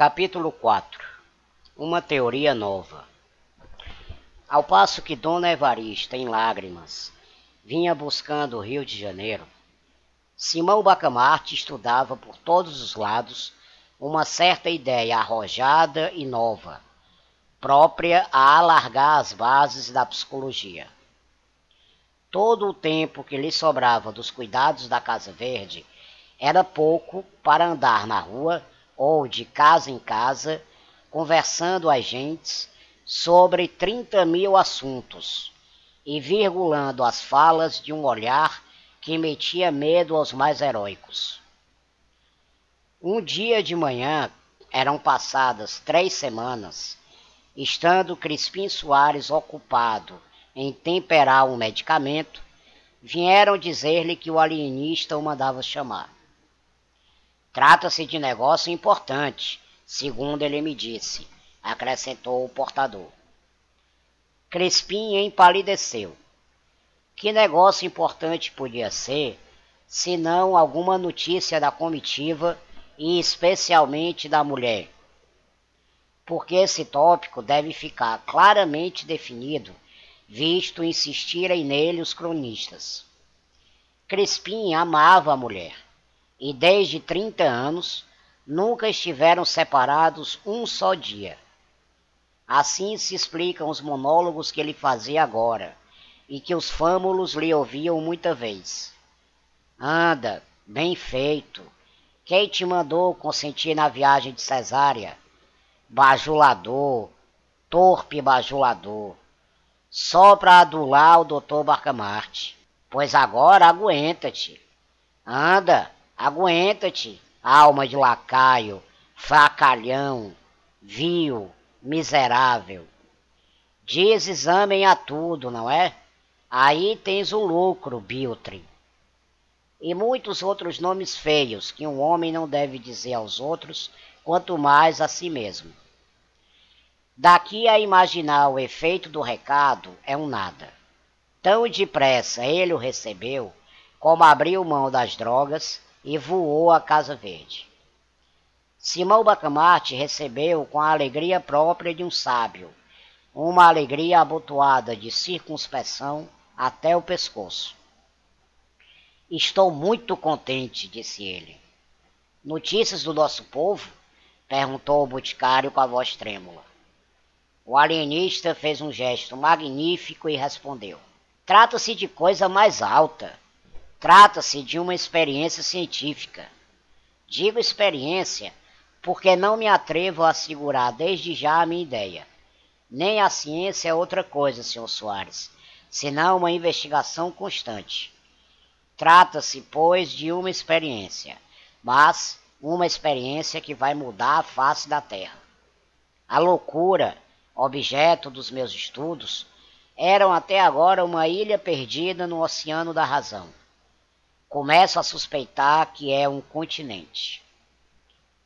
Capítulo 4 Uma teoria nova Ao passo que Dona Evarista, em lágrimas, vinha buscando o Rio de Janeiro, Simão Bacamarte estudava por todos os lados uma certa ideia arrojada e nova, própria a alargar as bases da psicologia. Todo o tempo que lhe sobrava dos cuidados da Casa Verde era pouco para andar na rua ou de casa em casa, conversando as gentes sobre 30 mil assuntos e virgulando as falas de um olhar que metia medo aos mais heróicos. Um dia de manhã, eram passadas três semanas, estando Crispim Soares ocupado em temperar um medicamento, vieram dizer-lhe que o alienista o mandava chamar. Trata-se de negócio importante, segundo ele me disse, acrescentou o portador. Crespim empalideceu. Que negócio importante podia ser, se não alguma notícia da comitiva e especialmente da mulher? Porque esse tópico deve ficar claramente definido, visto insistirem nele os cronistas. Crespim amava a mulher e desde 30 anos nunca estiveram separados um só dia. Assim se explicam os monólogos que ele fazia agora e que os fâmulos lhe ouviam muita vez. Anda, bem feito. Quem te mandou consentir na viagem de Cesária? Bajulador, torpe bajulador. Só para adular o doutor Barcamarte. Pois agora aguenta-te. Anda, Aguenta-te, alma de lacaio, fracalhão, vil, miserável. Diz exame a tudo, não é? Aí tens o lucro, Biltre. E muitos outros nomes feios que um homem não deve dizer aos outros, quanto mais a si mesmo. Daqui a imaginar o efeito do recado é um nada. Tão depressa ele o recebeu, como abriu mão das drogas, e voou à Casa Verde. Simão Bacamarte recebeu com a alegria própria de um sábio, uma alegria abotoada de circunspeção até o pescoço. Estou muito contente, disse ele. Notícias do nosso povo? perguntou o boticário com a voz trêmula. O alienista fez um gesto magnífico e respondeu: Trata-se de coisa mais alta. Trata-se de uma experiência científica. Digo experiência porque não me atrevo a assegurar desde já a minha ideia. Nem a ciência é outra coisa, Sr. Soares, senão uma investigação constante. Trata-se, pois, de uma experiência, mas uma experiência que vai mudar a face da Terra. A loucura, objeto dos meus estudos, eram até agora uma ilha perdida no oceano da razão. Começo a suspeitar que é um continente.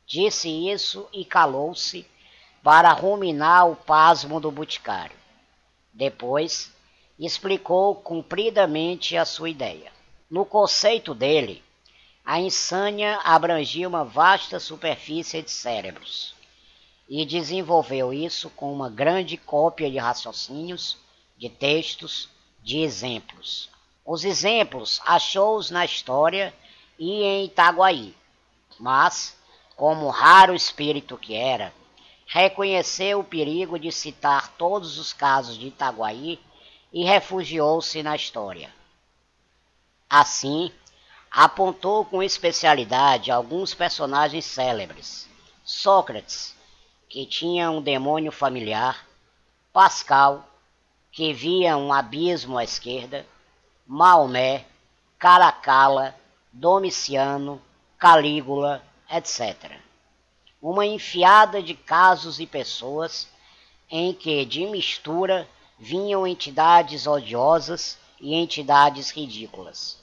Disse isso e calou-se para ruminar o pasmo do boticário. Depois, explicou cumpridamente a sua ideia. No conceito dele, a insânia abrangia uma vasta superfície de cérebros e desenvolveu isso com uma grande cópia de raciocínios, de textos, de exemplos, os exemplos achou-os na história e em Itaguaí, mas, como raro espírito que era, reconheceu o perigo de citar todos os casos de Itaguaí e refugiou-se na história. Assim, apontou com especialidade alguns personagens célebres. Sócrates, que tinha um demônio familiar, Pascal, que via um abismo à esquerda, Maomé, Caracala, Domiciano, Calígula, etc. Uma enfiada de casos e pessoas em que de mistura vinham entidades odiosas e entidades ridículas.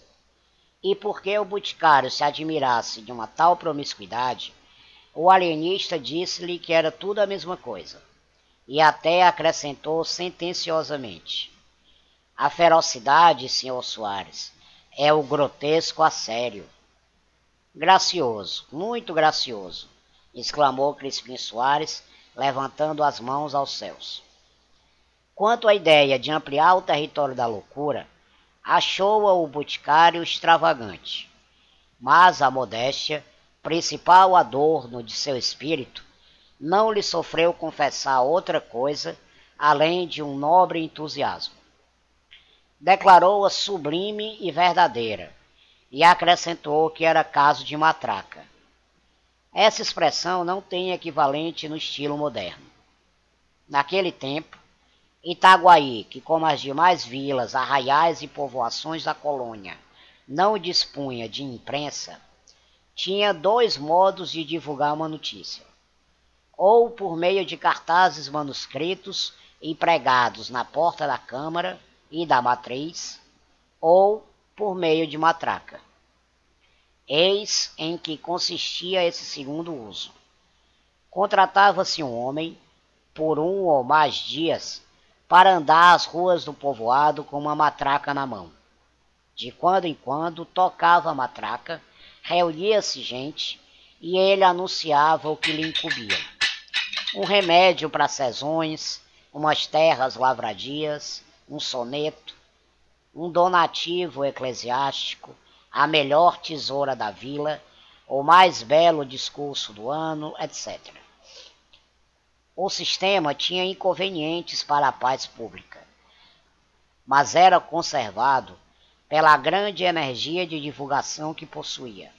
E porque o boticário se admirasse de uma tal promiscuidade, o alienista disse-lhe que era tudo a mesma coisa, e até acrescentou sentenciosamente: a ferocidade, senhor Soares, é o grotesco a sério. Gracioso, muito gracioso, exclamou Crispim Soares, levantando as mãos aos céus. Quanto à ideia de ampliar o território da loucura, achou-a o boticário extravagante. Mas a modéstia, principal adorno de seu espírito, não lhe sofreu confessar outra coisa além de um nobre entusiasmo. Declarou-a sublime e verdadeira, e acrescentou que era caso de matraca. Essa expressão não tem equivalente no estilo moderno. Naquele tempo, Itaguaí, que como as demais vilas, arraiais e povoações da colônia, não dispunha de imprensa, tinha dois modos de divulgar uma notícia: ou por meio de cartazes manuscritos e pregados na porta da Câmara e da Matriz, ou por meio de matraca. Eis em que consistia esse segundo uso. Contratava-se um homem, por um ou mais dias, para andar as ruas do povoado com uma matraca na mão. De quando em quando tocava a matraca, reunia-se gente e ele anunciava o que lhe incumbia. Um remédio para sezões, umas terras lavradias, um soneto, um donativo eclesiástico, a melhor tesoura da vila, o mais belo discurso do ano, etc. O sistema tinha inconvenientes para a paz pública, mas era conservado pela grande energia de divulgação que possuía.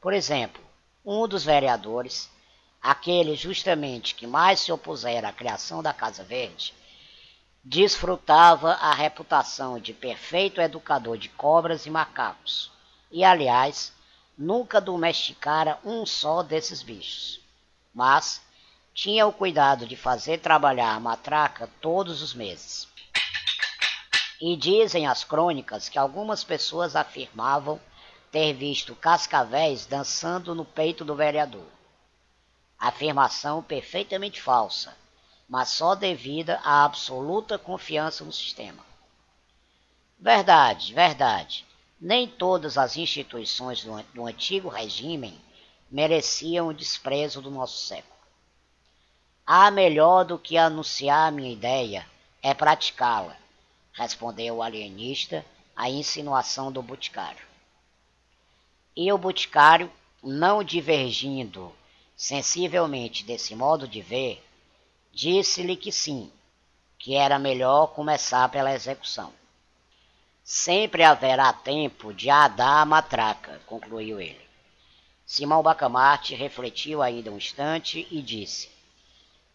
Por exemplo, um dos vereadores, aquele justamente que mais se opusera à criação da Casa Verde, desfrutava a reputação de perfeito educador de cobras e macacos, e aliás, nunca domesticara um só desses bichos. Mas tinha o cuidado de fazer trabalhar a matraca todos os meses. E dizem as crônicas que algumas pessoas afirmavam ter visto cascavéis dançando no peito do vereador. Afirmação perfeitamente falsa, mas só devida à absoluta confiança no sistema. Verdade, verdade. Nem todas as instituições do, do antigo regime mereciam o desprezo do nosso século. Há melhor do que anunciar minha ideia é praticá-la, respondeu o alienista à insinuação do boticário. E o boticário, não divergindo sensivelmente desse modo de ver, disse-lhe que sim, que era melhor começar pela execução. Sempre haverá tempo de adar a matraca, concluiu ele. Simão Bacamarte refletiu ainda um instante e disse: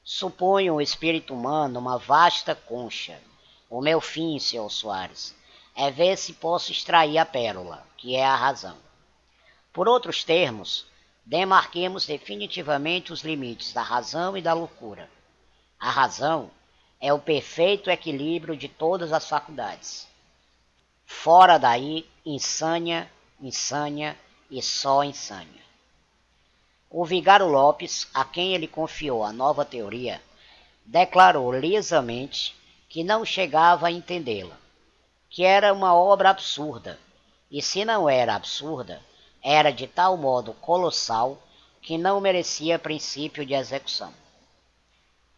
Suponho o espírito humano uma vasta concha. O meu fim, senhor Soares, é ver se posso extrair a pérola, que é a razão. Por outros termos, demarquemos definitivamente os limites da razão e da loucura. A razão é o perfeito equilíbrio de todas as faculdades. Fora daí, insânia, insânia e só insânia. O vigário Lopes, a quem ele confiou a nova teoria, declarou lisamente que não chegava a entendê-la, que era uma obra absurda, e se não era absurda, era de tal modo colossal que não merecia princípio de execução.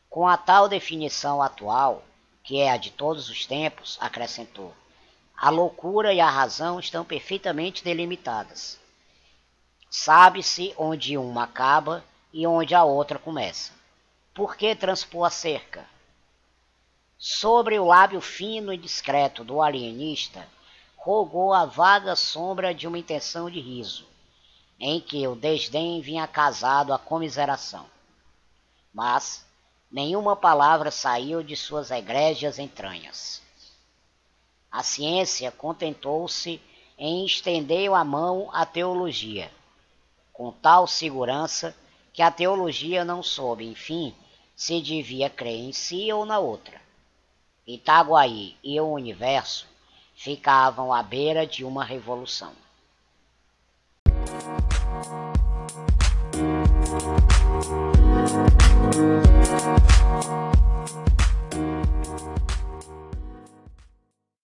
Com a tal definição atual, que é a de todos os tempos, acrescentou, a loucura e a razão estão perfeitamente delimitadas. Sabe-se onde uma acaba e onde a outra começa. Por que transpor a cerca? Sobre o lábio fino e discreto do alienista, rogou a vaga sombra de uma intenção de riso, em que o desdém vinha casado à comiseração. Mas nenhuma palavra saiu de suas egrégias entranhas. A ciência contentou-se em estender a mão à teologia com tal segurança que a teologia não soube, enfim, se devia crer em si ou na outra. Itaguaí e o universo ficavam à beira de uma revolução.